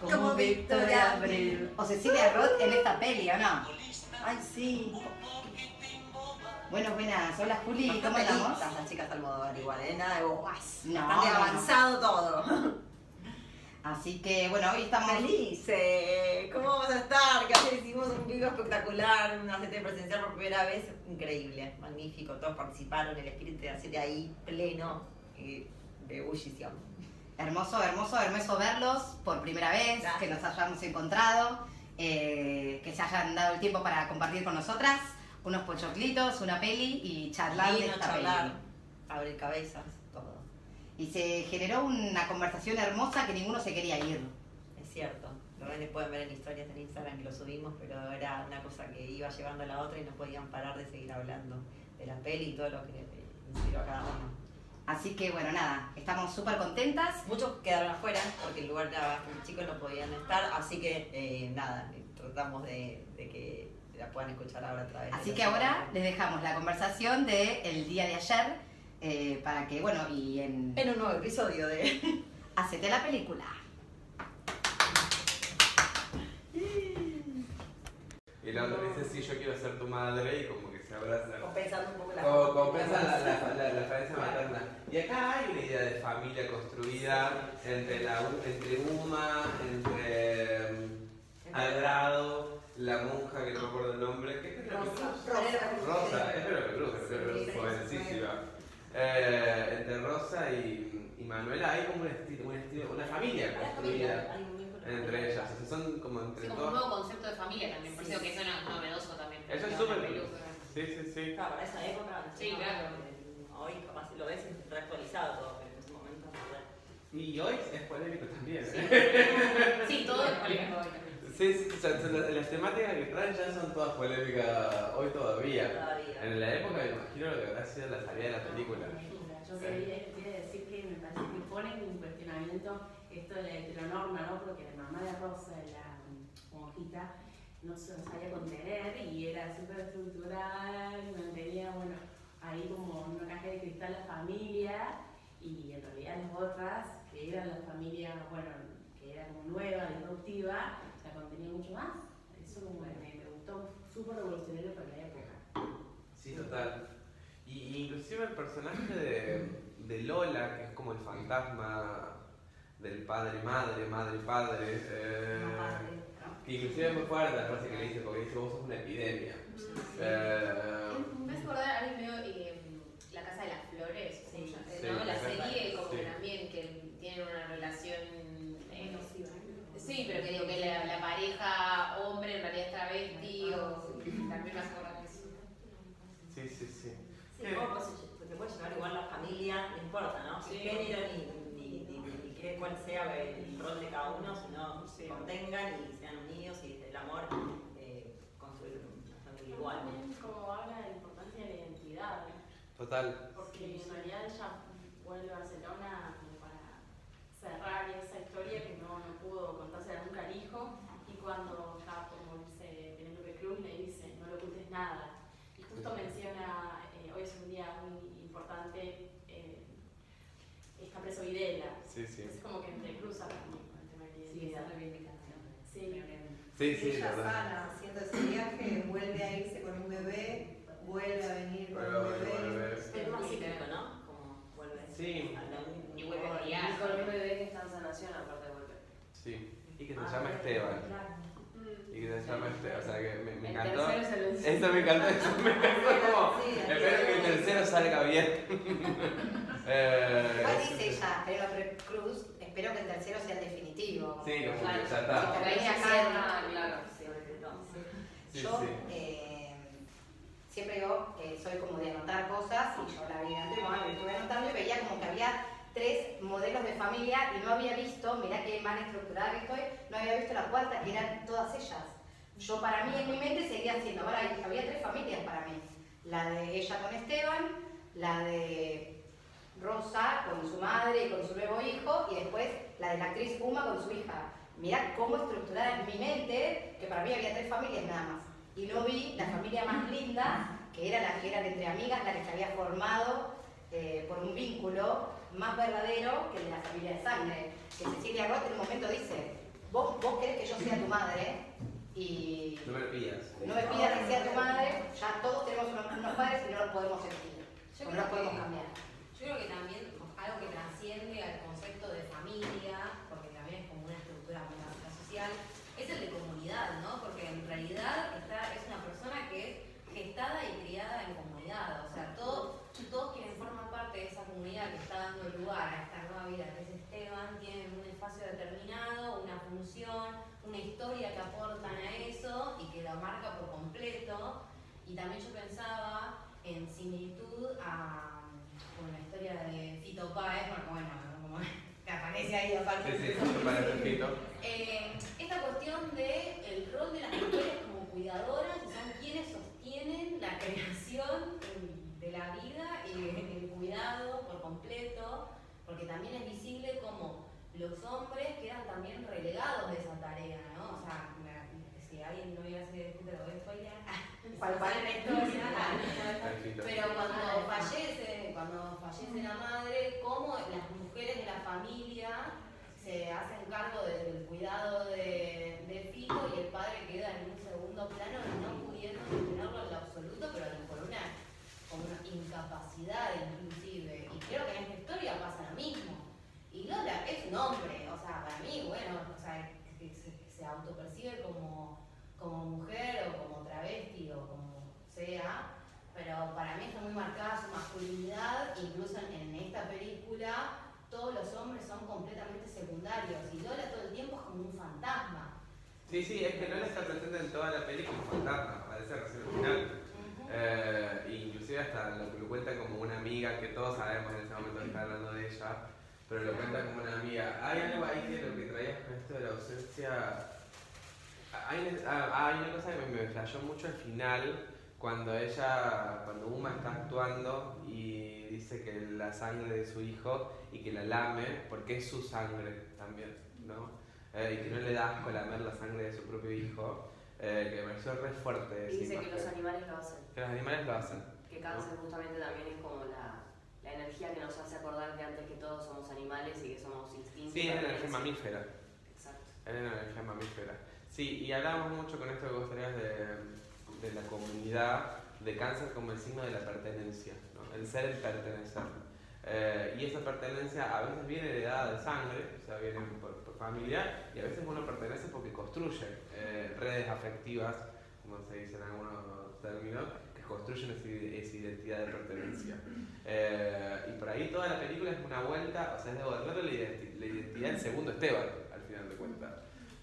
Como Victoria Abril. O Cecilia Roth en esta peli, ¿o no? Ay, sí. Bueno, buenas. Hola Juli, ¿cómo estamos? las chicas Almodóvar igual, ¿eh? Nada de bobas. No, Bastante no, no. avanzado todo. Así que, bueno, hoy estamos... Felices. ¿Cómo vamos a estar? Que ayer hicimos un vivo espectacular, una CT presencial por primera vez. Increíble, magnífico. Todos participaron, el espíritu de hacer ahí pleno y de ebullición. Hermoso, hermoso, hermoso verlos por primera vez, Gracias. que nos hayamos encontrado, eh, que se hayan dado el tiempo para compartir con nosotras unos pochoclitos, una peli y charlar de Lindo esta charlar, peli. abrir cabezas. Y se generó una conversación hermosa que ninguno se quería ir. Es cierto. Lo ven, pueden ver en historias en Instagram que lo subimos, pero era una cosa que iba llevando a la otra y no podían parar de seguir hablando de la peli y todo lo que le inspiró a cada uno. Así que, bueno, nada, estamos súper contentas. Muchos quedaron afuera porque el lugar era bastante chico no podían estar, así que eh, nada, tratamos de, de que la puedan escuchar ahora otra vez. Así que ahora les dejamos la conversación del día de ayer eh, para que, bueno, y en... En un nuevo episodio de... Hacete la película. Y la otra dice, sí, yo quiero ser tu madre, y como que se abrazan. Compensando un poco la... Como compensan la, la, la, la falencia materna. Y acá hay una idea de familia construida entre, la, entre Uma, entre um, Algrado, la monja que no me acuerdo el nombre. ¿Qué es Rosa. Rosa, es Penélope Cruz, es Cruz, jovencísima. Eh, entre Rosa y, y Manuela hay como un estilo, un estilo, una familia construida entre ellas. O sea, son como entre Sí, como un nuevo concepto de familia también, por eso que eso no- novedoso también. Eso es súper. Sí, sí, sí. Claro, para esa época. Sí, no, claro. eh, Hoy capaz lo ves reactualizado todo, pero en ese momento. Y hoy es polémico también. Sí, todo es polémico hoy también. Sí, sí, o sea, las, las temáticas que traen ya son todas polémicas hoy todavía. Todavía. En la época me imagino lo que habrá sido la salida de la película. Yo quería, quería decir que me parece que pone en cuestionamiento esto de la heteronorma, ¿no? Porque la mamá de Rosa, la monjita, no se sabía contener y era súper estructural, mantenía, bueno, ahí como en una caja de cristal la familia y en realidad las otras, que eran la familia, bueno, que era como nueva, disruptiva, mucho más. Eso como me, me gustó, súper revolucionario para la época. Sí, total. Y inclusive el personaje de, de Lola, que es como el fantasma del padre, madre, madre, padre. eh, que inclusive es muy fuerte la frase que le dice, porque dice vos sos una epidemia. Eh, Me hace acordar a alguien medio eh, La Casa de las Flores, Sí, ¿no? sí, La serie como sí. que también que tienen una relación... eh, sí, pero que digo que la, la pareja hombre en realidad es travesti o también me acordar de eso. sí, sí, sí. Sí, vos pues, te puede llevar igual la familia, no importa, ¿no? Sin Sí. género ni, ni, ni, ni qué- cuál sea el rol de cada uno, sino se contengan y sean unidos y desde el amor eh, construir una familia igual. También como habla de la importancia de la identidad, Total. porque en realidad ella vuelve a Barcelona cerrar esa historia que no, no pudo contársela nunca al hijo y cuando está, como dice Penélope Cruz, le dice, no le ocultes nada. Y justo menciona, eh, hoy es un día muy importante, eh, está preso Videla. Sí, sí. Entonces como que entrecruza también con el tema de la identidad. reivindicación. Sí. Sí, sí, ella sana haciendo ese viaje, vuelve a irse con un bebé, vuelve a venir con Vuelve a un venir con el bebé. bebé. Es más cíclico, ¿no? Como vuelve Sí. a la un- Y vuelve a un- criar. Y con un bebé que está en sanación, aparte vuelve. Sí. Y que se Ah, llama Esteban. claro. Y que se llama Esteban. O sea que me, me El encantó. tercero es el me me como. Sí, Espero que el tercero salga bien. Eh, Igual dice ella, Penélope Cruz, espero que el tercero sea el definitivo. Sí, que Claro. ya está. Ahí acá- cierra, claro. Sí, yo sí. eh, siempre yo eh, soy como de anotar cosas y yo la vi antes, bueno, estuve anotando y veía como que había tres modelos de familia y no había visto, mirá qué mal estructurada que estoy, no había visto la cuarta que eran todas ellas. Yo para mí en mi mente seguía siendo, ahora había tres familias para mí. La de ella con Esteban, la de Rosa con su madre y con su nuevo hijo, y después la de la actriz Uma con su hija. Mirá cómo estructurada en mi mente, que para mí había tres familias nada más. Y no vi la familia más linda, que era la que eran entre amigas, la que se había formado eh, por un vínculo más verdadero que el de la familia de sangre. Que Cecilia Roth en un momento dice, vos, vos querés que yo sea tu madre y No me pidas. no me pidas que sea tu madre, ya todos tenemos unos, unos padres y no los podemos o no los podemos cambiar. Yo creo que también algo que trasciende al concepto de familia, porque también es como una estructura metafísica social, es el de comunidad, ¿no? Porque en realidad está, es una persona que es gestada y criada en comunidad. O sea, todo- todos quienes forman parte de esa comunidad que está dando lugar a esta nueva vida que es Esteban, tienen un espacio determinado, una función, una historia que aportan a eso y que la marca por completo. Y también yo pensaba en similitud a con la historia de Fito Páez, porque bueno, como que aparece ahí aparte. Sí, sí. Eh, esta cuestión de el rol de las mujeres como cuidadoras y son quienes sostienen la creación de la vida y el cuidado por completo, porque también es visible como los hombres quedan también relegados de esa tarea, ¿no? O sea, la- si alguien no iba a hacer esto, lo voy a. ¿Cuál, cuál? la historia. Pero cuando fallece, cuando fallece la madre, cómo las mujeres de la familia se hacen cargo del cuidado de, de Fito y el padre queda en un segundo plano, no pudiendo sostenerlo en lo absoluto, pero con una, con una incapacidad inclusive. Y creo que en esta historia pasa lo mismo. Y Lola es un hombre, o sea, para mí, bueno, o sea, que se, que se autopercibe como, como mujer o como travesti o como sea, pero para mí está muy marcada su masculinidad, incluso en, en esta película todos los hombres son completamente secundarios y Lola todo el tiempo es como un fantasma. Sí, sí, es que Lola está presente en toda la película fantasma, aparece recién al final. Eh, inclusive hasta lo que lo cuenta como una amiga, que todos sabemos en ese momento que está hablando de ella, pero lo cuenta como una amiga. Hay algo ahí que lo que traías con esto de la ausencia... Hay, ah, hay una cosa que me, me flashó mucho al final, cuando ella, cuando Uma está actuando y dice que la sangre de su hijo y que la lame, porque es su sangre también, ¿no? Eh, y que no le da asco lamer la sangre de su propio hijo, eh, que me pareció re fuerte. Y dice que imagen. los animales lo hacen. Que los animales lo hacen. Que cáncer justamente también es como la, la energía que nos hace acordar que antes que todos somos animales y que somos instintos. Sí, es también energía mamífera. Exacto. Es energía mamífera. Sí, y hablábamos mucho con esto que vos traías de, de la comunidad, de cáncer como el signo de la pertenencia, ¿no? el ser, el pertenecer. Eh, y esa pertenencia a veces viene heredada de sangre, o sea, viene por, por familia, y a veces uno pertenece porque construye eh, redes afectivas, como se dice en algunos términos, que construyen esa, identidad de pertenencia. Eh, y por ahí toda la película es una vuelta, o sea, es devolverle la, identi- la identidad del segundo Esteban, al final de cuentas.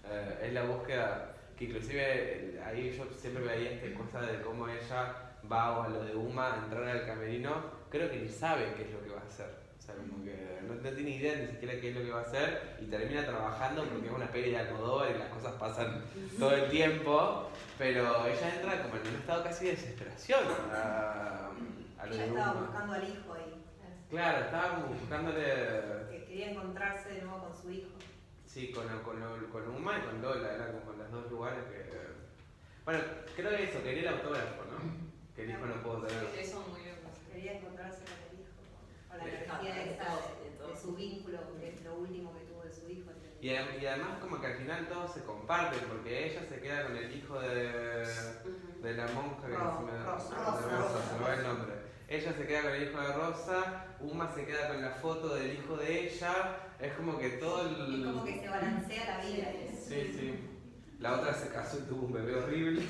Eh, es la búsqueda que inclusive ahí yo siempre veía esta cosa de cómo ella va a lo de Uma a entrar al camerino, creo que ni sabe qué es lo que va a hacer. O sea, como que no, no tiene idea ni siquiera qué es lo que va a hacer y termina trabajando porque es una peli de Almodóvar y las cosas pasan todo el tiempo, pero ella entra como en un estado casi de desesperación a, a lo Ella de estaba Uma. buscando al hijo ahí, Claro, estaba buscándole que quería encontrarse de nuevo con su hijo. Sí, con, con, con Uma y con Lola, eran como los dos lugares que... Bueno, creo que eso, quería el autógrafo, ¿no? Que el hijo no pudo tener. Eso muy bien. Quería encontrarse con el hijo, con la de, su vínculo, que es lo último que tuvo de su hijo. Y, adem- y además como que al final todos se comparten, porque ella se queda con el hijo de, de la monja que Ro- se me, Rosa, de Rosa, Rosa, se me va Rosa. el nombre. Ella se queda con el hijo de Rosa, Uma se queda con la foto del hijo de ella, es como que todo el... Es como que se balancea la vida. Sí, sí. La otra se casó y tuvo un bebé horrible.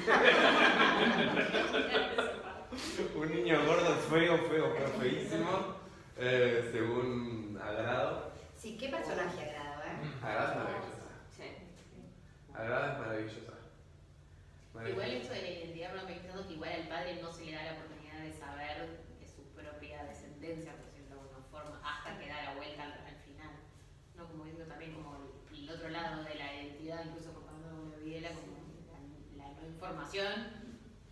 un niño gordo, feo, feo, feo, feísimo. Eh, según Agrado. Sí, qué personaje agrado, ¿eh? Agrado es maravillosa. Sí. Agrado es maravillosa. Igual esto de la identidad, me pensando que igual al padre no se le da la oportunidad de saber de su propia descendencia, por decirlo de alguna forma, hasta que da la vuelta al, al final. ¿No? Como viendo también como el, el otro lado de la identidad, incluso por cuando uno Videla, como la, la no información,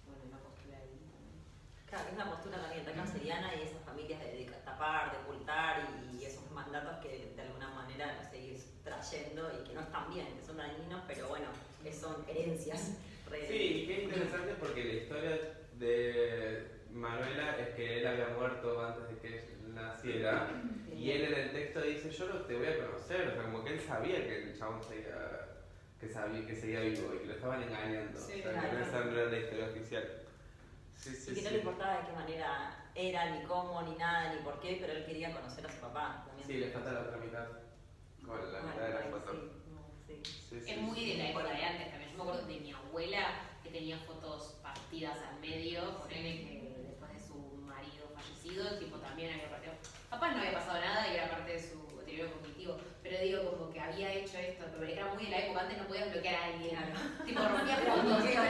bueno, una postura ahí también. Claro, es una postura también tan canceriana y esas familias de, de tapar, de ocultar y esos mandatos que de alguna manera no seguís trayendo y que no están bien, que son dañinos, pero bueno, que son herencias. re- Sí, y qué interesante porque la historia de, Manuela es que él había muerto antes de que él naciera. Y él en el texto dice, yo no te voy a conocer. O sea, como que él sabía que el chabón seguía, que sabía que seguía vivo y que lo estaban engañando. Sí, o sea, claro. que no esa no era la historia oficial. Sí, sí, y que no le importaba de qué manera era, ni cómo, ni nada, ni por qué, pero él quería conocer a su papá. También. Sí, le falta la otra mitad. Con la Bueno, mitad de la por foto. sí, sí. Sí, sí, Es muy sí. de la época de antes también. Yo me acuerdo de mi abuela que tenía fotos partidas al medio, ponele que después de su marido fallecido, tipo también había partido. Capaz no había pasado nada y era parte de su deterioro cognitivo, pero digo como que había hecho esto, pero era muy de la época, antes no podías bloquear a alguien. Tipo rompía fotos. Pero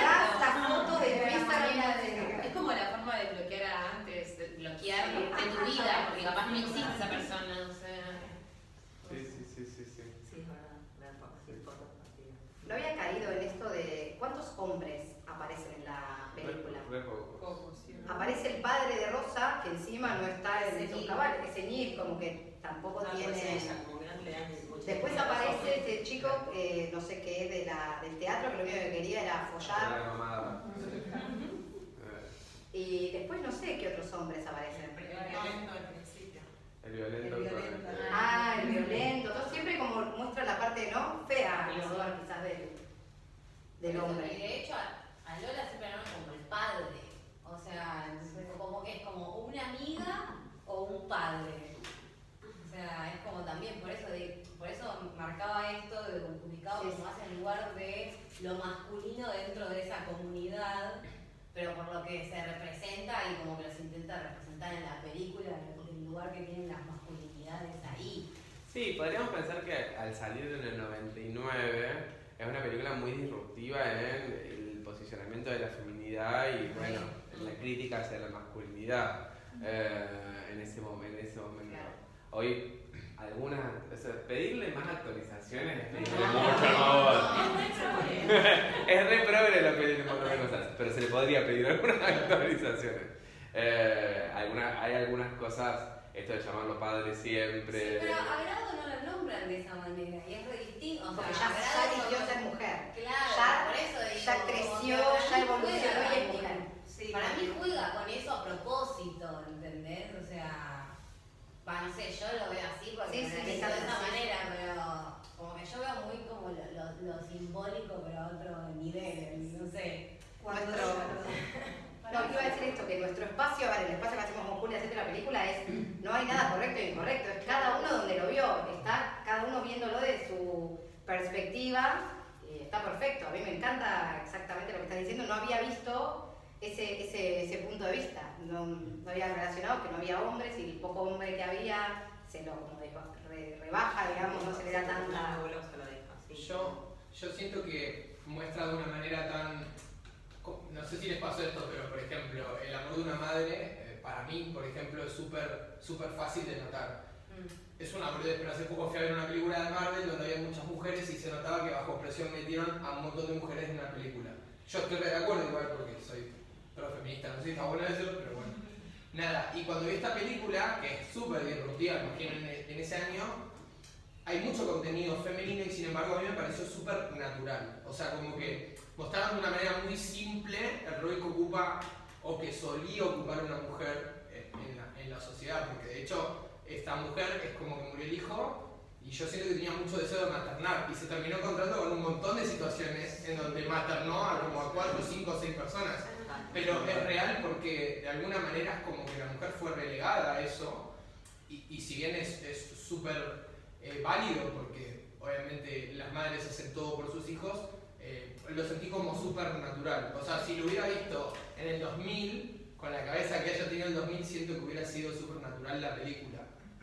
la foto de Es como la forma de bloquear a antes, de bloquear de tu vida, porque capaz no existe esa persona, o sea. Sí, sí, sí, sí, sí. Sí, es verdad. No había caído en esto de cuántos hombres aparecen en la película. Aparece el padre de Rosa, que encima no está en esos cabales, es como que tampoco Ah, pues tiene... mucha Después aparece este chico, eh, no sé qué, de la, del teatro, que lo único que quería era follar. la mamada. Y después no sé qué otros hombres aparecen. Violento al principio. El violento. El violento. Ah, el violento. Siempre como muestra la parte, ¿no? Fea, el odor quizás del, del Y hombre. de hecho, a, a Lola siempre la nombran como el padre. O sea, como que es como una amiga o un padre. O sea, es como también, por eso, de- por eso marcaba esto de ubicado Sí, como más en lugar de lo masculino dentro de esa comunidad, pero por lo que se representa y como que los intenta representar en la película, el, el lugar que tienen las masculinidades ahí. Sí, podríamos pensar que al salir en el 99 es una película muy disruptiva en el posicionamiento de la feminidad y bueno, en la crítica hacia la masculinidad eh, en, ese momento, en ese momento. Claro. Hoy algunas, o sea, pedirle más actualizaciones es pedirle mucho amor. es re progre lo de cosas, pero se le podría pedir algunas actualizaciones. Eh, algunas, hay algunas cosas, esto de llamarlo padre siempre. Sí, pero a Grado no lo nombran de esa manera y es re distinto. O sea, Porque ya, ya eligió ser mujer. Claro, Ya- por eso digo, ya como creció, que ya evolucionó y es mujer. Sí, Para mí juega con eso a propósito, va, no sé, yo lo veo así porque Sí, me sí, sí, de esa sí. manera, pero como que yo veo muy como lo, lo- lo simbólico, pero a otro nivel, no sé. Cuando Nuestro- No, iba a decir esto, que nuestro espacio, ver, el espacio que hacemos con Julia haciendo la película es, no hay nada correcto e incorrecto, es cada uno donde lo vio, está cada uno viéndolo de su perspectiva y está perfecto. A mí me encanta exactamente lo que estás diciendo, no había visto ese, ese, ese punto de vista, no, no había relacionado que no había hombres y el poco hombre que había se lo como dijo, re- rebaja, digamos, no se le da tanta... Yo, yo siento que muestra de una manera tan. No sé si les pasó esto, pero por ejemplo, el amor de una madre, eh, para mí, por ejemplo, es súper súper fácil de notar. Es una boludez, pero hace poco fui a ver una película de Marvel donde había muchas mujeres y se notaba que bajo presión metieron a un montón de mujeres en una película. Yo estoy re de acuerdo igual porque soy pro feminista, no sé si está bueno decirlo, pero bueno. Nada, y cuando vi esta película, que es súper disruptiva, imagino en, ese año, hay mucho contenido femenino y sin embargo a mí me pareció súper natural. O sea, como que mostraron de una manera muy simple el rol que ocupa o que solía ocupar una mujer en, la, en sociedad, porque de hecho esta mujer es como que murió el hijo y yo siento que tenía mucho deseo de maternar y se terminó encontrando con un montón de situaciones en donde maternó a como a cuatro, cinco o seis personas. Pero es real porque de alguna manera es como que la mujer fue relegada a eso y, y si bien es súper eh, válido porque obviamente las madres hacen todo por sus hijos, eh, lo sentí como súper natural. O sea, si lo hubiera visto en el 2000, con la cabeza que haya tenido el 2000, siento que hubiera sido súper natural la película.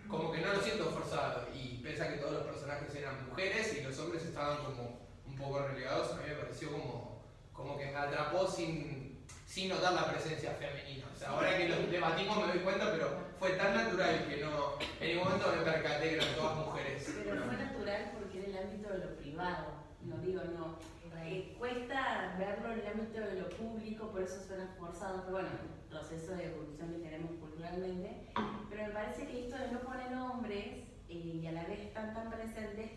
Como que no lo siento forzado y pese a que todos los personajes eran mujeres y los hombres estaban como un poco relegados, a mí me pareció como, como que atrapó sin, sin notar la presencia femenina. O sea, ahora que lo debatimos me doy cuenta, pero fue tan natural que no, en ningún momento me percaté que eran todas mujeres. Pero fue natural porque era el ámbito de lo privado, no digo, no. Eh, cuesta verlo en el ámbito de lo público, por eso suena forzado, pero bueno, proceso de evolución que tenemos culturalmente. Pero me parece que esto de no poner hombres eh, y a la vez están tan presentes,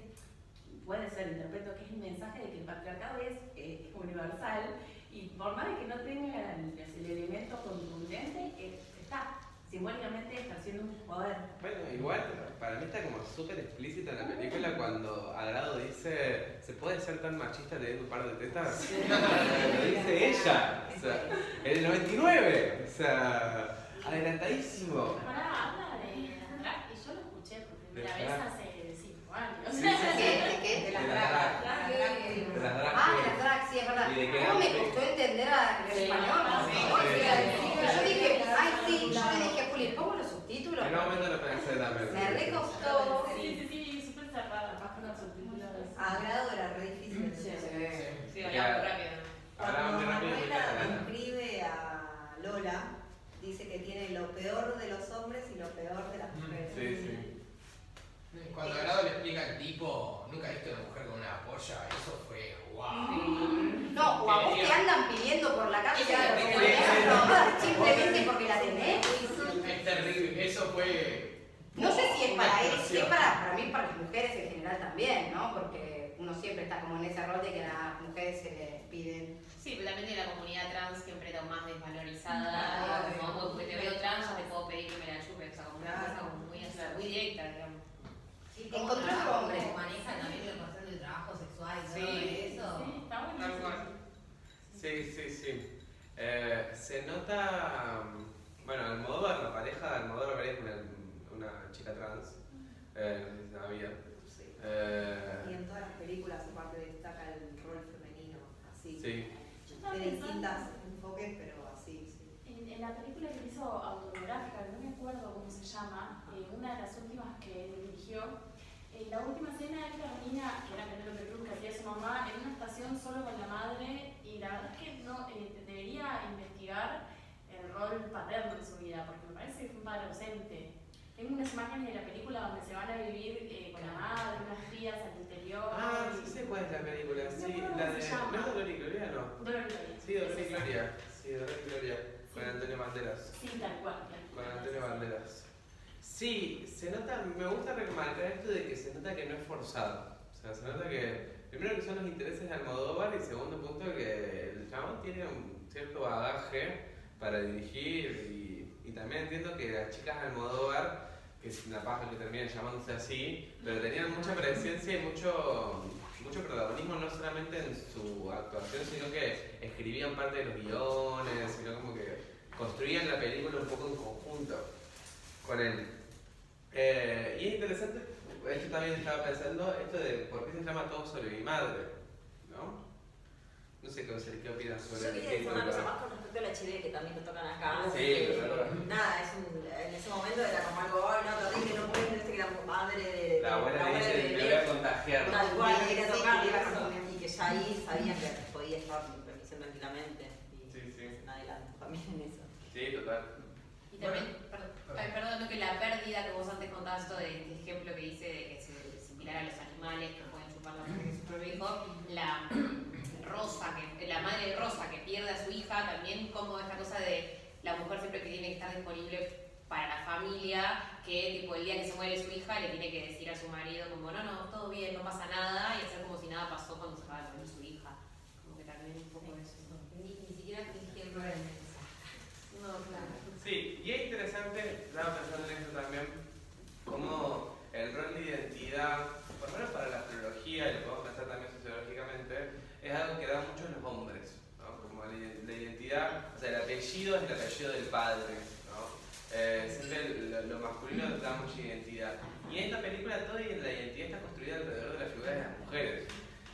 puede ser, interpreto que es el mensaje de que el patriarcado es eh, universal Y por más de que no tenga el, el elemento contundente, eh, está. Simbólicamente está haciendo un poder. Bueno, igual para mí está como súper explícito en la película cuando Agrado dice, ¿se puede ser tan machista teniendo un par de tetas? Lo dice ella, o sea, en el 99, o sea, adelantadísimo. Pará, habla de y yo lo escuché por primera ¿De vez hace 5 años. Sí, ¿De sí, sí. qué? ¿De qué? De las De dragas. las Ah, de las drag, sí, es verdad. ¿Cómo me costó entender a- el Sí, español? Yo dije, ay, sí, yo le dije a Juli, pongo los subtítulos. En un momento lo pensé también. Me recostó. Sí, sí, sí, súper cerrada, más con los subtítulos. A grado era re difícil. de Sí. Sí, hablaba rápido. Cuando Manuela describe a Lola, dice que tiene lo peor de los hombres y lo peor de las Mm, mujeres. Sí, sí. Cuando Agrado le explica al tipo, nunca viste una mujer con una polla, eso fue wow. No, o a vos te andan pidiendo por la calle, simplemente porque la tenés. Es terrible, eso fue. No sé si es para él, si es para, para mí, para las mujeres en general también, ¿no? Porque uno siempre está como en ese rol de que a las mujeres se les piden. Sí, pero también de la comunidad trans siempre era más desvalorizada. Como porque te veo trans, ya te puedo pedir que me la chupe. O sea, como una cosa como muy, muy directa, digamos. Sí, Encontró cómo otro trabaja, hombre. cómo también la cuestión del trabajo sexual y todo Sí, eso. Sí, está bueno. Tal cual. Sí, sí, sí. Eh, se nota, mm, bueno, Almodóvar, la pareja de Almodóvar es una, una chica trans, eh, no sé si sabía. Sí. Eh, Y en todas las películas aparte destaca el rol femenino, así. sí, Yo estaba Tiene pensando distintas enfoques, pero así, sí. En, en la película que hizo autobiográfica, que no me acuerdo cómo se llama, eh, una de las últimas que dirigió, eh, la última escena es la niña, que era Penélope Cruz, que hacía su mamá, en una estación solo con la madre, y la verdad es que no, eh, debería investigar el rol paterno en su vida, porque me parece que fue un padre ausente. Tengo unas imágenes de la película donde se van a vivir eh, con la madre, unas tías al interior. Ah, y- sí sé cuál es la película, No sí, acuerdo la de... ¿No es Dolor y Gloria, no? Dolor y Gloria. Sí, Dolor y Es. Gloria, sí, Dolor y Gloria, con Sí. Antonio Banderas. Sí, tal cual. Con Antonio Banderas. Sí, se nota, me gusta remarcar esto de que se nota que no es forzado. O sea, se nota que, primero que son los intereses de Almodóvar y segundo punto que el chabón tiene un cierto bagaje para dirigir y, y también entiendo que las chicas de Almodóvar, que es una paja que termina llamándose así, pero tenían mucha presencia y mucho, mucho protagonismo no solamente en su actuación, sino que escribían parte de los guiones, sino como que construían la película un poco en conjunto con él. Eh, y es interesante, esto también estaba pensando, esto de por qué se llama todo sobre mi madre, ¿no? No sé qué, qué opinas sobre Yo quería decir una cosa más con respecto al HD que también lo tocan acá. Sí, Eh, claro. Nada, es un, en ese momento era como algo, ay, no, terrible, no puede ser que la madre de. La abuela le dice, me voy a contagiar. Tal cual, quería tocar y que ya ahí sabían que podía estar remisión tranquilamente. Y Sí, sí. un adelanto también en eso. Sí, total. Y también, perdón, perdón, no, que la pérdida que vos antes contabas, esto de este ejemplo que dice de que se similar a los animales que pueden chupar la sangre de su propio hijo, la Rosa, que, la madre de Rosa que pierde a su hija, también como esta cosa de la mujer siempre que tiene que estar disponible para la familia, que tipo el día que se muere su hija le tiene que decir a su marido como no, no, todo bien, no pasa nada, y hacer como si nada pasó cuando se va a morir su hija. Como que también un poco eso. Ni, ni siquiera el mensaje. No, claro. Estaba pensando en esto también, cómo el rol de identidad, por lo menos para la astrología, y lo podemos pensar también sociológicamente, es algo que da mucho los hombres. Como la, identidad, o sea, el apellido es el apellido del padre. Eh, siempre lo, lo masculino da mucha identidad. Y en esta película toda la identidad está construida alrededor de la figura de las mujeres.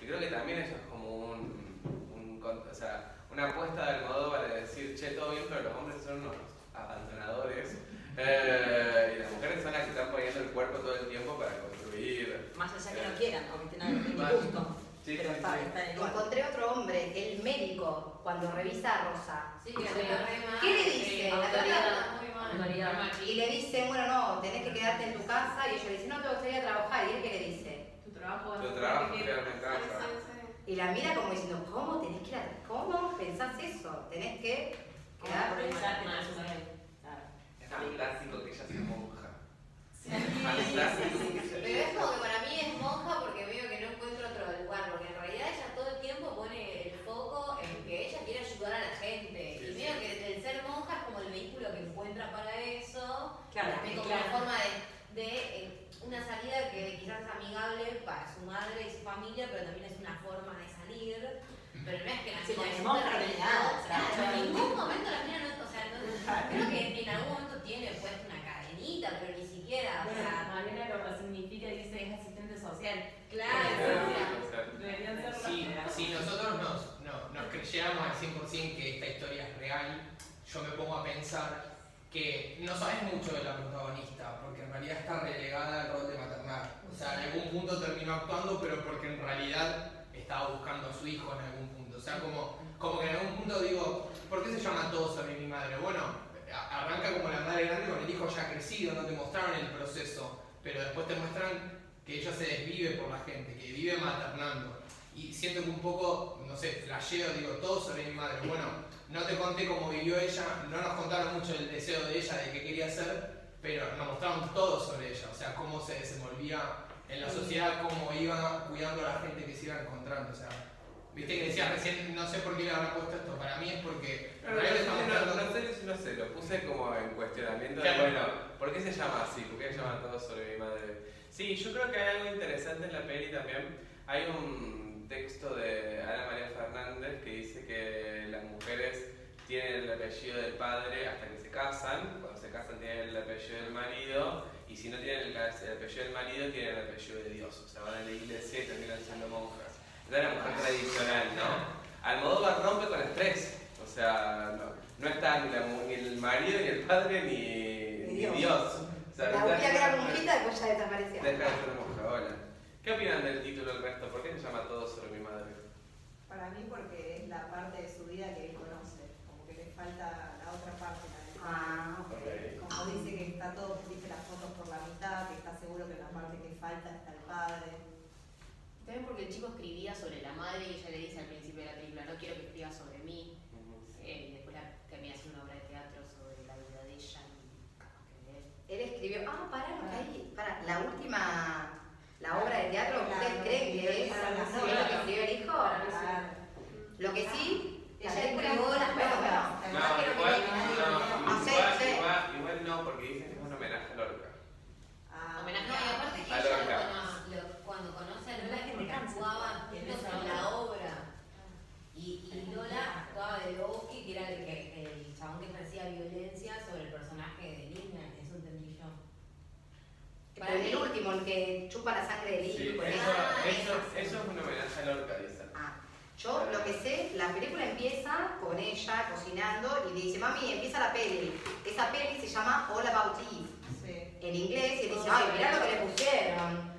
Y creo que también eso es como un, o sea, una apuesta de Almodóvar de decir, che, todo bien, pero los hombres son unos abandonadores. Eh, y las mujeres son las que están poniendo el cuerpo todo el tiempo para construir. Más allá que no quieran o que estén al mismo Vale. gusto. Sí, pero sí, está, sí. está en el lugar. Encontré otro hombre, el médico, cuando revisa a Rosa. Sí, que. ¿Qué le dice? La Autoridad. Muy mal. Autoridad. Y le dice, bueno, no, tenés que quedarte en tu casa. Y ella le dice, no, te gustaría trabajar. ¿Y él qué le dice? Tu trabajo Tu trabajo, quedarme en casa. Y la mira como diciendo, ¿cómo tenés que ir a... ¿Cómo pensás eso? Tenés que quedarte en Aprovecharte tan clásico que ella se monja. Sí, sí, sí, sí. Pero es como que para mí es monja porque veo que no encuentro otro lugar, porque en realidad ella todo el tiempo pone el foco en que ella quiere ayudar a la gente. y veo que el ser monja es como el vehículo que encuentra para eso, claro, también como una forma de, eh, una salida que quizás es amigable para su madre y su familia, pero también es una forma de salir. Pero no es que la sí, monja en ningún momento la mina no, o sea, no, creo que en algún momento pero ni siquiera, o sea, Mariana lo resignifica y dice es asistente social. claro. Ser Si, las- si nosotros nos, no, nos creyéramos al 100% que esta historia es real, yo me pongo a pensar que no sabes mucho de la protagonista, porque en realidad está relegada al rol de maternar. O sea, en algún punto terminó actuando, pero porque en realidad estaba buscando a su hijo en algún punto. O sea, como, como que en algún punto digo, ¿por qué se llama todo sobre mi madre? Bueno, arranca como la madre grande con el hijo ya crecido, no te mostraron el proceso, pero después te muestran que ella se desvive por la gente, que vive maternando. Y siento que un poco, no sé, flasheo, digo, todo sobre mi madre. Bueno, no te conté cómo vivió ella, no nos contaron mucho el deseo de ella, de qué quería hacer, pero nos mostraron todo sobre ella, o sea, cómo se desenvolvía en la sociedad, cómo iba cuidando a la gente que se iba encontrando. O sea, viste que decías recién, no sé por qué le habrá puesto esto, para mí es porque No, sé no sé, lo puse como en cuestionamiento de, bueno, ¿por qué se llama así? ¿Por qué se llama todo sobre mi madre? Sí, yo creo que hay algo interesante en la peli también. Hay un texto de Ana María Fernández que dice que las mujeres tienen el apellido del padre hasta que se casan, cuando se casan tienen el apellido del marido, y si no tienen el, el apellido del marido, tienen el apellido de Dios, o sea, van a la iglesia y terminan siendo monjas. Es la mujer tradicional, ¿no? Almodóvar rompe con las tres, o sea, no, no está ni, la mu- ni el marido, ni el padre, ni, Ni ni Dios. Dios. O sea, La única que era monjita después ya desapareció. Deja de ser monja, hola. ¿Qué opinan del título del resto? ¿Por qué se llama todo sobre mi madre? Para mí porque es la parte de su vida que él conoce, como que le falta la otra parte. La de- Ah, ok. Como dice que está todo, dice las fotos por la mitad, que está seguro que en la parte que falta está el padre. También porque el chico escribía sobre la madre y ella le dice al principio de la película, no quiero que escriba sobre mí. Eh, y después la, termina haciendo una obra de teatro sobre la vida de ella y él. Escribió, ah, pará, lo que hay, pará, la última, la obra de teatro, ¿ustedes creen que es para lo que escribió el hijo? Claro. Lo que sí, Ella entregó las bueno, No, igual, no, igual, Ah, igual, no, porque dicen que es un homenaje a Lorca. Ah, Homenaje no, y aparte que A ella Lorca. lo conoce- lo- cuando conoce a Lola La gente porque cansa. actuaban En la obra. Y, y Lola actuaba de Loki, que era el, que, el chabón que ejercía violencia sobre el personaje de Lina, eso entendí yo. En el último, el que chupa la sangre del hijo. Sí, con eso, eso. Ah, eso, es un homenaje a Lorca, dicen. Ah, yo lo que sé, la película empieza con ella cocinando y dice, mami, empieza la peli. Esa peli se llama All About Eve. Sí. En inglés y dice, ay, mirá lo que le pusieron.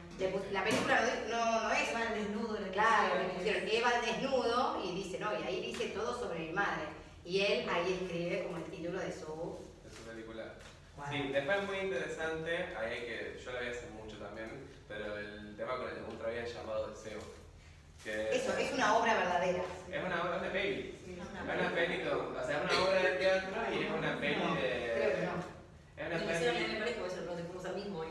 La película no, no, es Eva al desnudo le Claro, le pusieron. Eva al desnudo y dice, no, y ahí dice todo sobre mi madre. Y él ahí escribe como el título de su... de su película. Wow. Sí, después es muy interesante, ahí hay que, yo la vi hace mucho también, pero el tema con el ultra había llamado Deseo. Que Eso, es una obra verdadera. es una obra de peli. Sí, Es una peli, con- o sea, es una obra de teatro y es una peli No, de... creo que no. Es Lo una hicieron en peli... el colegio, eso lo al mismo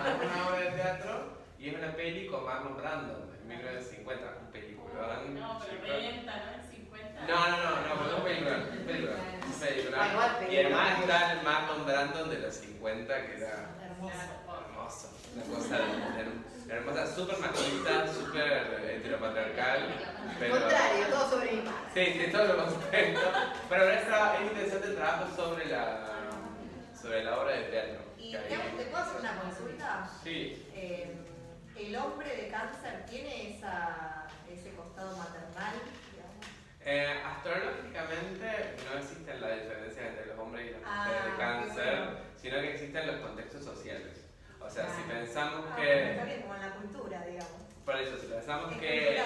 una obra de teatro y es una peli con Marlon Brando en 1950, un peliculón. No, pero revienta, ¿no? En 50. No, no, no, no, pero es un peliculón, un peliculón, un peliculón. Ah, igual, Y además está el Marlon Brando de los 50 que era Hermoso. hermoso, una cosa her- hermosa, súper machista, súper heteropatriarcal, pero... Contrario, todo sobre mi madre. Sí, sí, todo lo contrario. Pero es, es interesante el trabajo sobre la, sobre la obra de teatro. Te, te puedo hacer una consulta. Sí, Eh, ¿El hombre de cáncer tiene esa, ese costado maternal? Eh, astrológicamente no existen las diferencias entre los hombres y las Ah, mujeres de qué cáncer, bueno. sino que existen los contextos sociales. O sea, si Claro. pensamos Ah, que... Está bien, como en la cultura, digamos. Por eso, si pensamos Es que...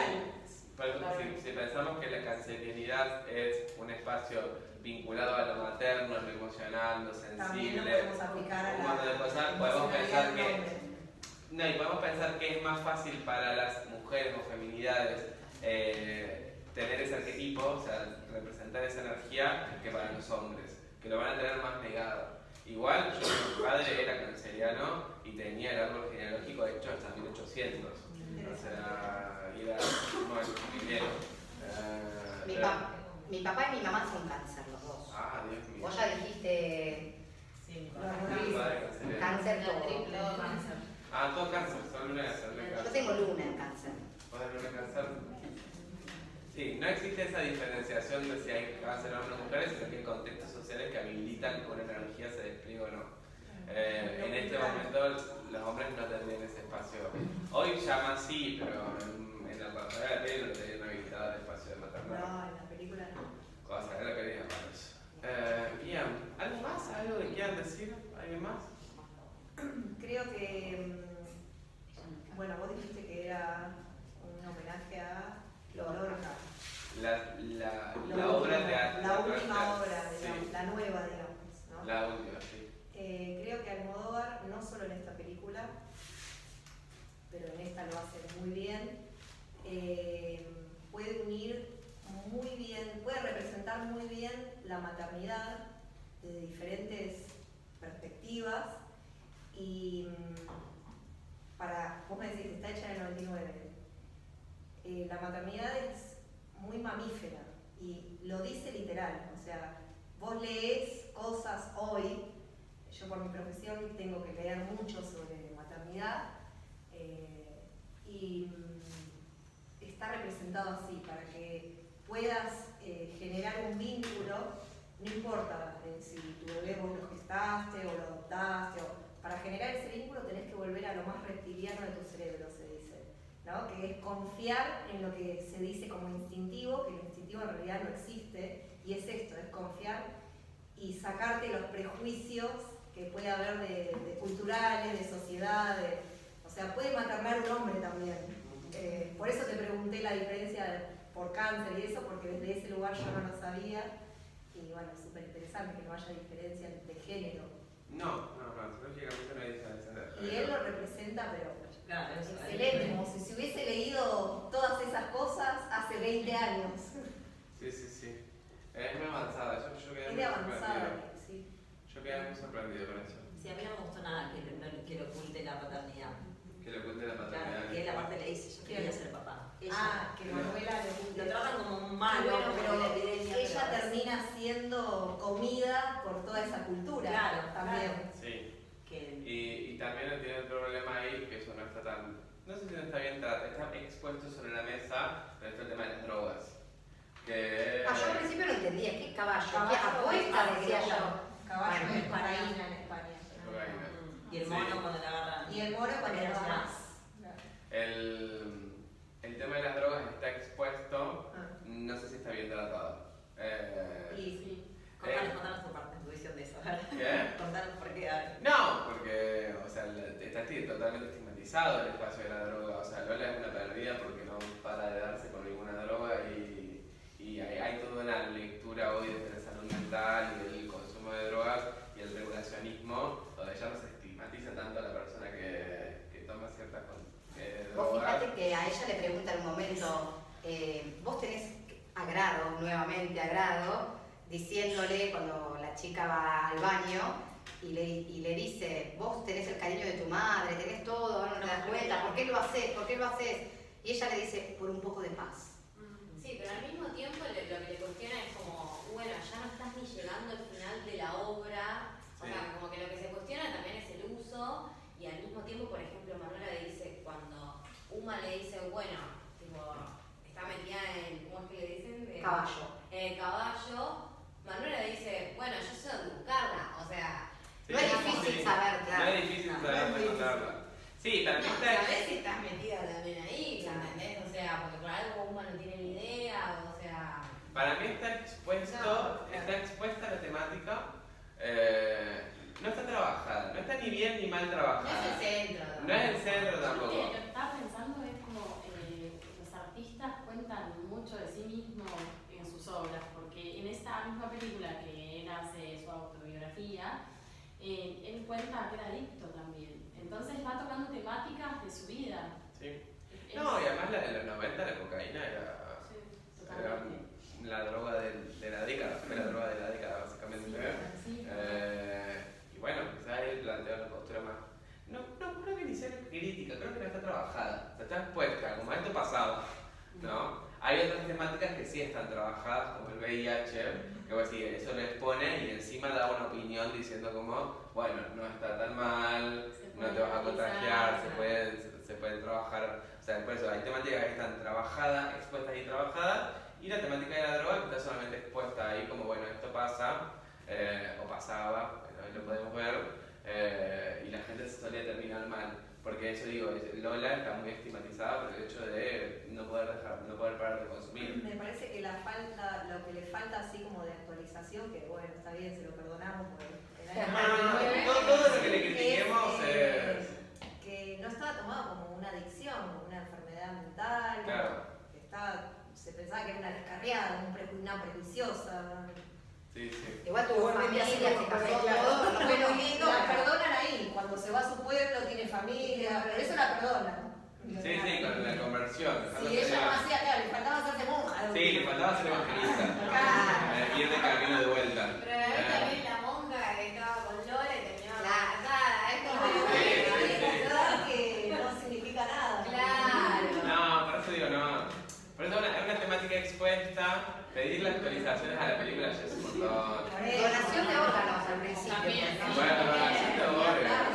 por eso, Claro. si, si pensamos que la cancerianidad es un espacio vinculado a lo materno, lo emocional, lo También lo sensible, podemos aplicar a un la montón de cosas, podemos pensar que. No, y podemos pensar que es más fácil para las mujeres o feminidades eh, tener ese arquetipo, o sea, representar esa energía, que para los hombres, que lo van a tener más negado. Igual, yo, mi padre era canceriano y tenía el árbol genealógico hecho hasta 1800. O sea, era bueno, primero. Eh, Mi, pa- mi papá y mi mamá son cáncer los dos. Ah, Dios mío. Vos ya dijiste. Cáncer. Cáncer todo. Triple. Ah, todo cáncer, solo luna cáncer. Yo tengo luna en cáncer. ¿Vos tenés luna en cáncer? Sí, no existe esa diferenciación de si hay cáncer en hombres o mujeres, sino que hay contextos sociales que habilitan que una energía se despliegue o no. Eh, en este momento los hombres no tendrían ese espacio. Hoy llaman sí, pero en, en la pasarela de pelo, decir? ¿Alguien más? Creo que, mm, bueno, vos dijiste que era un homenaje a Lorca. La, la, la, La obra última- teatral. La última obra, Sí, la nueva, digamos. ¿no? la última, sí. Eh, creo que Almodóvar, no solo en esta película, pero en esta lo hace muy bien, eh, puede unir muy bien, puede representar muy bien la maternidad desde diferentes perspectivas y mm, para, vos me decís, está hecha en el 99, eh, la maternidad es muy mamífera y lo dice literal, o sea, vos lees cosas hoy, yo por mi profesión tengo que leer mucho sobre maternidad eh, y mm, está representado así para que puedas eh, generar un vínculo, no importa eh, si tu bebé vos lo gestaste o lo adoptaste, o, para generar ese vínculo tenés que volver a lo más reptiliano de tu cerebro, se dice, ¿no? que es confiar en lo que se dice como instintivo, que lo instintivo en realidad no existe, y es esto, es confiar y sacarte los prejuicios que puede haber de, culturales, de sociedad, o sea, puede maternar un hombre también. Eh, por eso te pregunté la diferencia por cáncer y eso, porque desde ese lugar yo no lo sabía. Y bueno, es súper interesante que no haya diferencia de género. No, no, no, lógicamente no hay diferencia de Y él lo representa, pero Claro, eso, excelente, como si se hubiese leído todas esas cosas hace 20 años. Sí, sí, sí. Es muy avanzada, yo, yo quedé muy avanzada, sorprendido. sí. Yo quedé muy sorprendido con eso. Sí, a mí no me gustó nada que, no- que lo oculte la paternidad. Que le cuente la Claro, paternidad. que él aparte le dice, yo quería ser papá. Ella. Ah, que Manuela le Lo tratan como un malo, Bueno, pero la epidemia. ella pero- termina siendo comida por toda esa cultura Claro, también. Sí. Que, Y, y también tiene otro problema ahí, que eso no está tan... No sé si no está bien tratado, está expuesto sobre la mesa, pero está el tema de las drogas. Que... Ah, yo al principio no entendía, ¿qué caballo? ¿Qué Caballo apuesta? es Decía yo. Caballo Bueno. es cocaína en España. Y el Sí. mono cuando le agarran. Y el mono cuando da Apenas más. El, el tema de las drogas está expuesto, Ah. no sé si está bien tratado. Eh, Y Sí. Contanos, Eh. contanos tu parte, tu visión de eso. ¿Qué? Contanos por qué. No, porque o sea, está totalmente estigmatizado el espacio de la droga. O sea, Lola es una perdida porque no para de darse con ninguna droga y, y hay, hay toda una lectura hoy desde la salud mental y del consumo de drogas y el regulacionismo, donde ya no se estigmatiza tanto a la persona que, que toma ciertas con- eh, Vos fíjate que a ella le pregunta en un momento, eh, vos tenés agrado, nuevamente agrado, diciéndole cuando la chica va al baño y le, y le dice, vos tenés el cariño de tu madre, tenés todo, ahora no te das cuenta, ¿por qué lo haces? ¿Por qué lo haces? Y ella le dice, por un poco de paz. Sí, pero al mismo tiempo lo que le cuestiona es como, bueno, ya no estás ni llegando al final de la obra. O Sí. sea, como que lo que se cuestiona también es el uso y al mismo tiempo, por ejemplo, Manuela le dice, cuando Bueno, tipo, está metida en, ¿cómo es que le dicen? En- Caballo. En el caballo, Manuela dice, bueno, yo sé dónde buscarla. O sea, Sí, No es sí, difícil sí. saber, claro. No es difícil No, saber no es difícil. encontrarla. Sí, mí no, está sabés si estás metida también ahí, Claro. ¿entendés? O sea, porque por algo Uma no tiene ni idea, o sea... Para mí está expuesto, No, está expuesta la temática, eh, no está trabajada, no está ni bien ni mal No trabajada. es el centro. No es el centro tampoco. que, lo que estaba pensando es como eh, los artistas cuentan mucho de sí mismos en sus obras, porque en esta misma película que él hace su autobiografía, eh, él cuenta que era adicto también. Entonces va tocando temáticas de su vida. Sí. Es- No, y además la de los 90 la cocaína era, Sí, era la droga del- de la década, fue la droga de la década básicamente. Sí, Eh, y bueno, quizás él planteó una postura más. No, no creo que ni sea crítica, creo que no está trabajada, o sea, está expuesta, como esto pasado, ¿no? Hay otras temáticas que sí están trabajadas, como el VIH, eso lo expone y encima da una opinión diciendo como, bueno, no está tan mal, no te vas a contagiar, se pueden, se pueden trabajar, o sea, por eso hay temáticas que están trabajadas, expuestas y trabajadas, y la temática de la droga está solamente expuesta ahí como, bueno, esto pasa, eh, o pasaba, lo podemos ver, eh, y la gente se solía terminar mal. Porque eso digo, Lola está muy estigmatizada por el hecho de no poder dejar, no poder parar de consumir. Me parece que la falta, lo que le falta así como de actualización, que bueno, está bien, se lo perdonamos todo, todo, lo que le critiquemos es, es, que no estaba tomado como una adicción, como una enfermedad mental, claro. está, se pensaba que era una descarriada, una prejuiciosa. Sí, sí. Igual tuvo familia, se casó todo, fue muy lindo, perdonan ahí. Se va a su pueblo, tiene familia, pero eso la perdonan. Sí, sí, con la conversión. Sí, ella no hacía, claro, le faltaba hacerse monja. Sí, le faltaba ser evangelista. Claro. Ir de camino de vuelta. Pero ahí también la monja que estaba con Lola y tenía la nada, es como que no significa nada. Claro. No, por eso digo, no. Por eso es una temática expuesta pedirle actualizaciones a la película ya es un montón. Donación de órganos al principio. Bueno, donación de órganos.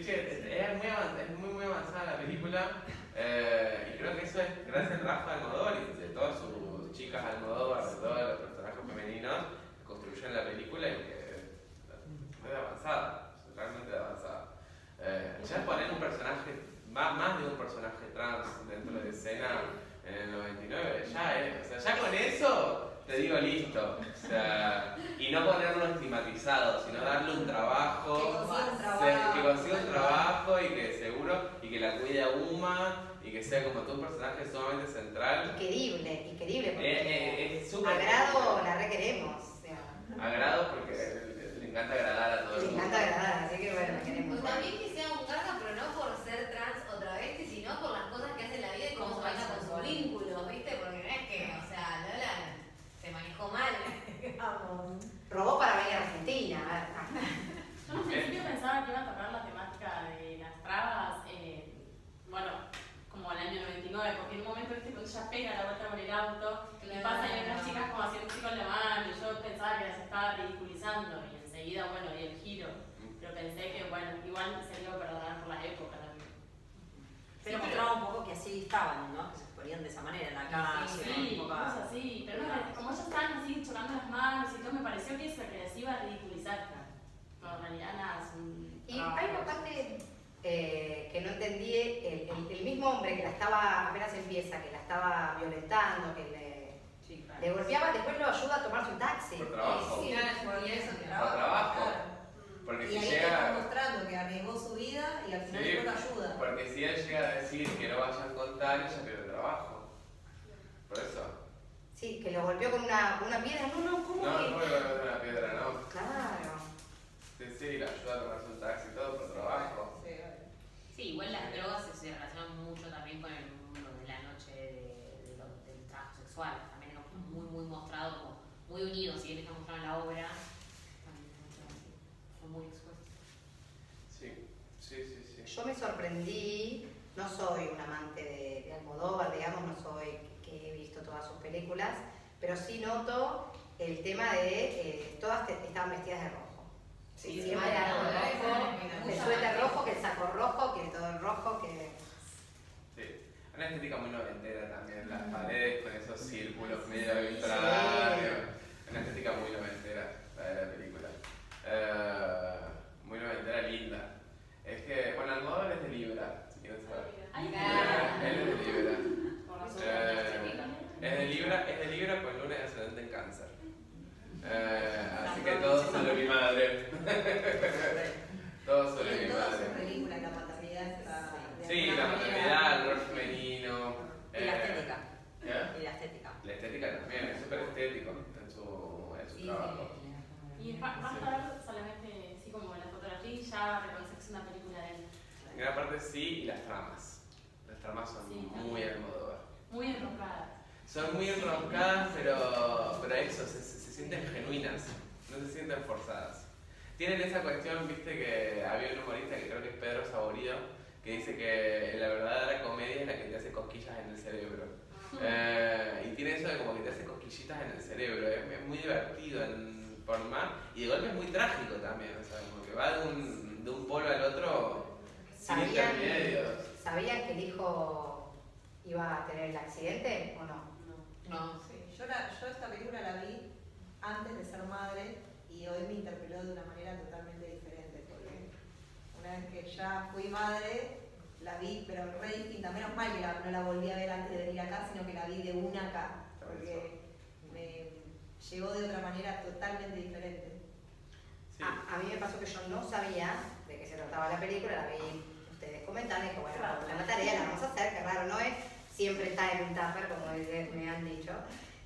Es muy, avanzada, es muy, muy avanzada la película. Eh, y creo que eso es gracias a Rafa Almodóvar y de todas sus chicas Almodóvar, de todos los personajes femeninos que construyen la película y que es avanzada, realmente avanzada. Eh, ya poner un personaje, más, más de un personaje trans dentro de escena en el 99, ya es. O sea, ya con eso te digo listo. O sea, y no ponerlo estigmatizado, sino darle un trabajo. Que consiga un trabajo. que consiga un trabajo y que seguro, y que la cuide a Uma, y que sea como tu personaje sumamente central. Increíble, increíble. Porque Eh, eh, es súper. agrado la requeremos. O sea, Agrado porque le, le encanta agradar a todo el le mundo. encanta agradar, así que bueno, la queremos. Pues también que sea un carga, pero no por ser trans o travesti, sino por las cosas que hace en la vida y cómo se maneja con sus vínculos, ¿viste? Porque no es que, o sea, Lola se manejó mal. Vamos. Robó para venir a Argentina. Yo en un principio pensaba que iba a tocar la temática de las trabas, eh, bueno, como el año 99, porque en un momento, viste, cuando ella pega la vuelta con el auto, y Claro. pasa y unas chicas como haciendo así con la mano, y yo pensaba que las estaba ridiculizando, y enseguida, bueno, di el giro. Pero pensé que, bueno, igual se iba a perdonar por la época también. Pero mostraba un ¿no? Que se ponían de esa manera en la calle, Sí, cosas así, pero no, como ellos estaban así chocando las manos y todo, me pareció que eso que les iba a ridiculizar. No, en realidad nada, es un Y hay una parte eh, que no entendí, el, el- el mismo hombre que la estaba, apenas empieza, que la estaba violentando, que le, Sí, claro. le golpeaba, después lo ayuda a tomarse un taxi. Por trabajo. Sí, por eso que Por trabajo. Porque Y si ahí te está llega. mostrando que arriesgó su vida y al final Sí, después lo ayuda. Porque si él llega a decir que no vayan a contar, ella pierde el trabajo. Por eso. Sí, que lo golpeó con una, con una piedra. No, no, ¿cómo No, que? no puede golpear una piedra, no. Claro. Sí, sí, la ayuda a tomarse un taxi y todo por trabajo. Sí, vale. Sí, igual las drogas se, se relacionan mucho también con el mundo de la noche de, de lo- del trabajo sexual. También es como muy, muy mostrado, como muy unido, si bien está mostrado en la obra, también está mostrado así. Fue muy expuesto. Sí, sí, sí, sí. Yo me sorprendí, no soy un amante de, de Almodóvar, digamos, no soy que he visto todas sus películas, pero sí noto el tema de eh, todas te- estaban vestidas de rojo. Sí, siempre algo sí, rojo, el suéter rojo, que el saco rojo, que todo el rojo, que... Sí. Una estética muy noventera también, las paredes con esos círculos Sí. medio arbitrarios. Una estética muy noventera, la de la película. Eh, muy noventera, linda. Es que, bueno, Almodóvar es de Libra, si quieren saber. Ay. Él es de Libra. Eh, es de Libra, es de Libra con luna y ascendente en cáncer. Eh, así que todo sobre mi madre. todo sobre mi madre. películas la maternidad está. de Sí, la maternidad, el rol femenino. Y la eh, estética. ¿ya? Y la estética. La estética también, es súper estético en su, en su Sí, trabajo. Y basta ver solamente, sí, como la y ya reconocer que es una película de él. En gran parte sí, y las tramas. Las tramas son Sí, muy. Almodóvar. Muy enroscada. Son muy enroscadas, pero, pero eso, se, se- sienten genuinas, no se sienten forzadas. Tienen esa cuestión, viste, que había un humorista que creo que es Pedro Saborido, que dice que la verdadera comedia es la que te hace cosquillas en el cerebro. Eh, y tiene eso de como que te hace cosquillitas en el cerebro, es, es muy divertido en por mar. Y de golpe es muy trágico también, o sea, como que va de un, de un polo al otro sin ¿Sabían, intermedios. ¿Sabían que el hijo iba a tener el accidente o no? No, sí. Yo, la- yo esta película la vi antes de ser madre y hoy me interpeló de una manera totalmente diferente. Porque una vez que ya fui madre, la vi, pero re distinta. Menos mal que la- no la volví a ver antes de venir acá, sino que la vi de una acá. Porque me llegó de otra manera totalmente diferente. Sí. A, a mí me pasó que yo no sabía de qué se trataba la película, la vi ustedes comentan y dije, bueno, hacer la tarea, la vamos a hacer, que raro no es, siempre está en un tupper, como me me han dicho.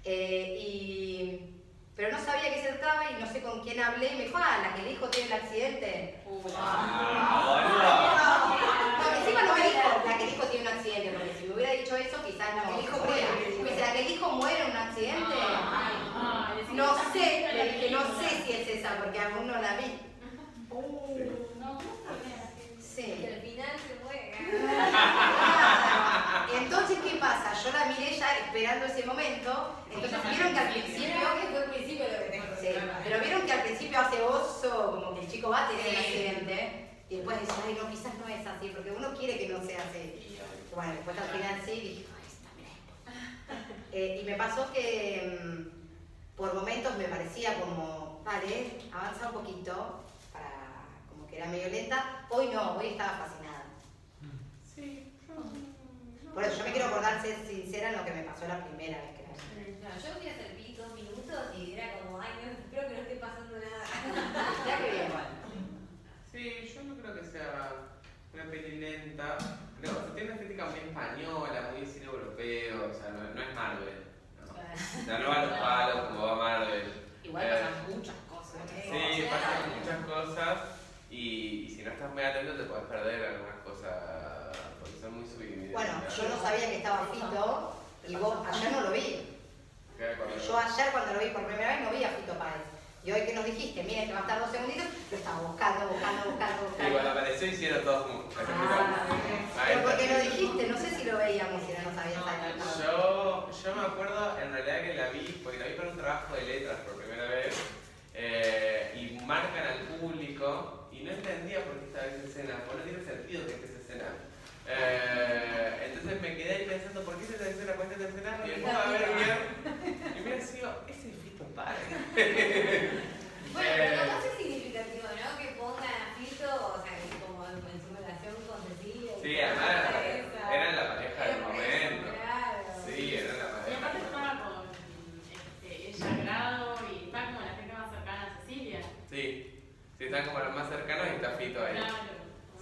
Eh, y, pero no sabía qué se trataba y no sé con quién hablé y me dijo, ah, la que el hijo tiene el accidente. Ah, No, encima no me dijo, la que el hijo tiene un accidente, porque si me hubiera dicho eso, quizás no. El hijo muera. dice, la que el hijo muere en un accidente. Ah, No sé, le dije, no sé si es esa, porque aún no la vi. No, ¿cómo sabías? Sí. Que al final se muere. Entonces, ¿qué pasa? Yo la miré ya esperando ese momento. Entonces, vieron que al principio. que fue el principio lo que tengo. Sí, pero vieron que al principio hace oso, como que el chico va a tener un accidente. Y después dice, ay, no, quizás no es así, porque uno quiere que no sea así. Bueno, después al final sí, dije, ay, está bien. Eh, y me pasó que mm, por momentos me parecía como, vale, avanza un poquito, para, como que era medio lenta. Hoy no, hoy estaba fascinada. Sí, yo- Por eso yo me quiero acordar, ser sincera en lo que me pasó la primera vez que la vi. No, yo fui a hacer pis dos minutos y era como, ay, no, espero que no esté pasando nada. Ya que bien. Sí, yo creo sea una peli lenta. Creo, o sea, tiene una estética muy española, muy cine europeo, o sea, no, no es Marvel. ¿no? O sea, no va a los palos como va Marvel. Igual Eh, pasan muchas cosas. Sí, pasan muchas cosas y, y si no estás muy atento te puedes perder algunas cosas porque son muy subidas. Bueno, yo no sabía que estaba Fito y vos ayer no lo vi. Yo ayer cuando lo vi por primera vez no vi a Fito Páez. Y hoy que nos dijiste, miren que va a estar dos segunditos, estaba buscando, buscando, buscando, Y buscando. cuando apareció hicieron todos. Ah, pero porque lo dijiste, no sé si lo veíamos si no nos habías adelantado. Yo, yo me acuerdo en realidad que la vi, porque la vi para un trabajo de letras por primera vez, eh, y marcan al público, y no entendía por qué estaba esa escena, porque no tiene sentido que esté esa escena. Eh, entonces me quedé ahí pensando, ¿por qué es esa escena? ¿Cuál es esa escena? Y después a ver bien, y me sido, ese es Fito Páez. Bueno, pero no es significativo, ¿no? Que pongan a Fito, o sea, que como en, su relación con Cecilia. y Sí, además eran la pareja del momento. Claro. Sí, eran la Y pareja. aparte estaba con este, ella grado y está como la gente más cercana a Cecilia. Sí, sí, están como los más cercanos y está Fito ahí. Claro.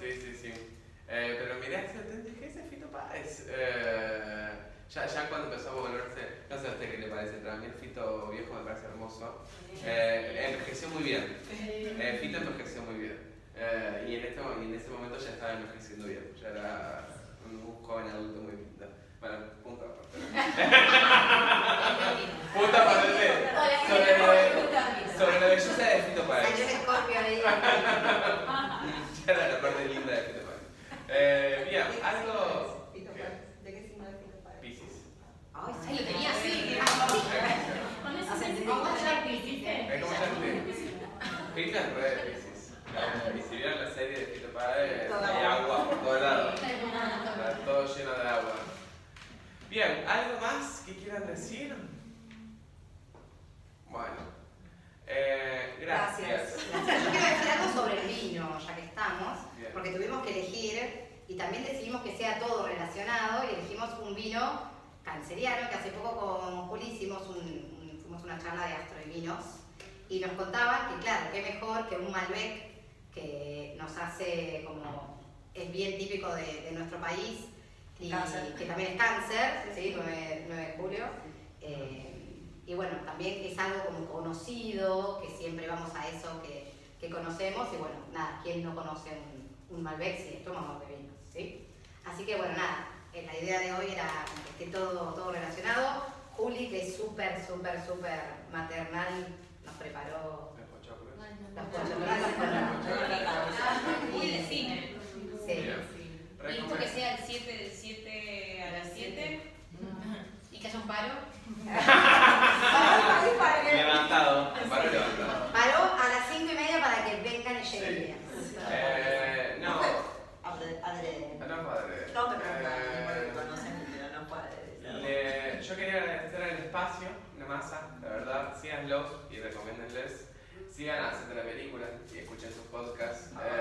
Sí, sí, sí. Eh, pero mirá, ¿qué es ese Fito Páez? Eh, ya, ya cuando empezó a volverse, no sé a usted qué le parece, pero a mí el Fito viejo me parece hermoso. Eh, envejeció muy bien. Eh, Fito envejeció muy bien. Eh, y, en este, en ese momento ya estaba envejeciendo bien. Ya era un, joven adulto muy lindo. Bueno, punto aparte. punto aparte. Sobre, sobre la belleza de Fito Páez. Salió el escorpio ahí. Ya era la parte linda de Fito Páez. Eh, mira, ¿De qué algo. signo es Fito ¿Qué? Páez? ¿De qué signo es Fito Páez? Piscis. Ay, Ay, lo tenía así. Con eso Hace se tiempo ¿cómo ya ya que hiciste? Es como ya te. Fito es re de Piscis. Y si vieron la serie de Fito Páez, hay agua por todos lados. Está todo lleno de agua. Bien, ¿algo más que quieran decir? Bueno. Eh, gracias. Gracias. Yo quiero decir algo sobre el vino, ya que estamos, Bien. porque tuvimos que elegir y también decidimos que sea todo relacionado y elegimos un vino canceriano que hace poco con Juli hicimos, un, un- fuimos a una charla de astro y vinos y nos contaban que claro, qué mejor que un Malbec que nos hace como, es bien típico de, de nuestro país y que también es cáncer, ¿sí? 9, 9 de julio. Eh, y bueno, también es algo como conocido, que siempre vamos a eso que, que conocemos. Y bueno, nada, ¿quién no conoce un, un Malbec si tomamos de vinos? ¿sí? Así que bueno, nada, eh, la idea de hoy era que esté todo, todo relacionado. Juli, que es súper, súper, súper maternal, nos preparó las pochoclos. Muy de cine. Sí. sí. Y que sea el 7 del 7 a las 7 y que haya un paro. levantado. Paro levantado. Paro a las 5 y media para que vengan y lleguen bien. No. Adrede. No fue adrede. No, eh, yo quería agradecer el espacio, la masa, la verdad, síganlos y recomiéndenles, sigan haciendo las películas y escuchen sus podcasts. Eh,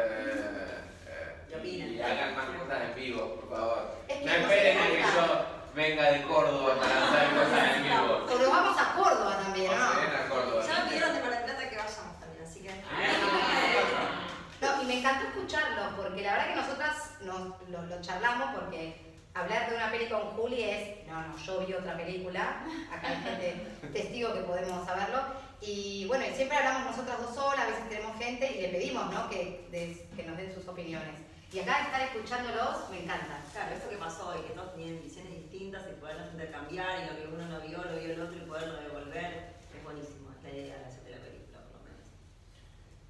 otra película, acá hay gente testigo que podemos saberlo, y bueno, y siempre hablamos nosotras dos solas, a veces tenemos gente y le pedimos, ¿no? Que, de- que nos den sus opiniones. Y acá estar escuchándolos me encanta. Claro, eso que pasó y que todos tenían visiones distintas y poderlas intercambiar y lo que uno no vio, lo vio el otro y poderlo devolver, es buenísimo, es la idea de hacer la película, por lo menos.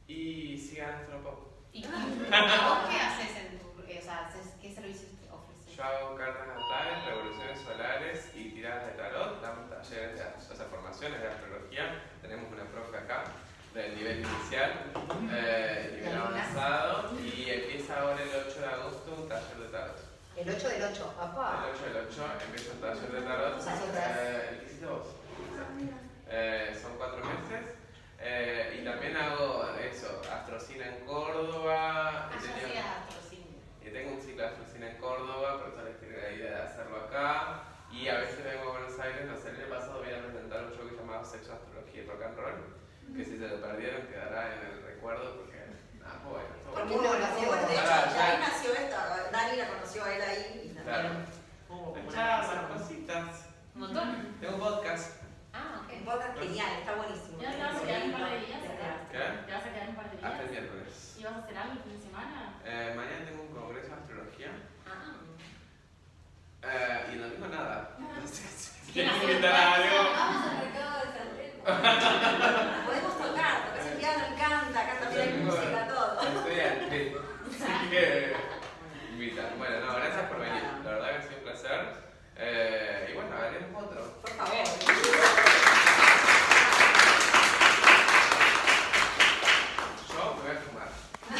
Y sigan Astropop. ¿Y vos qué haces en tu... eh, o sea, ¿qué servicios Yo hago cartas natales, revoluciones solares y tiradas de tarot. Damos talleres de o sea, formaciones de astrología. Tenemos una profe acá del nivel inicial, eh, nivel avanzado. Y empieza ahora el 8 de agosto un taller de tarot. El 8 del 8, papá. El 8 del 8 empieza un taller de tarot. Eh, el que hiciste vos. Eh, son cuatro meses. Eh, y también hago eso, astrocina en Córdoba. Ah, He ya tenido- hacías astrocine. y tengo un ciclo de en Córdoba, eso les tiré la idea de hacerlo acá. Y a veces vengo a Buenos Aires, no sé, el año pasado voy a presentar un show que se llamaba Sexo, Astrología y Rock and Roll, que si se lo perdieron quedará en el recuerdo porque, nada, fue bueno. estuvo ¿Por bueno. Muy hacemos? bueno, de hecho, Ah, ya. ahí nació esta, Dani la conoció a él ahí y también Claro. Charlas, cosa. cositas. Un montón. Tengo un podcast. Ah. Un podcast genial, está buenísimo. Ya te vas a quedar un par de días ¿Qué? Te vas a quedar un par de días. Hasta el miércoles. ¿Y vas a hacer algo el fin de semana? Eh, mañana tengo un congreso de astrología. Ah. Eh, y no tengo nada. Ah. ¿Quieres invitar a algo? Ah, vamos al mercado de San Podemos tocar, tocas el piano, canta, acá también hay música, todo. Estoy al Así que. Invitar. Bueno, no, gracias por venir. La verdad que ha sido un placer. Eh, y bueno, haremos otro. Por favor.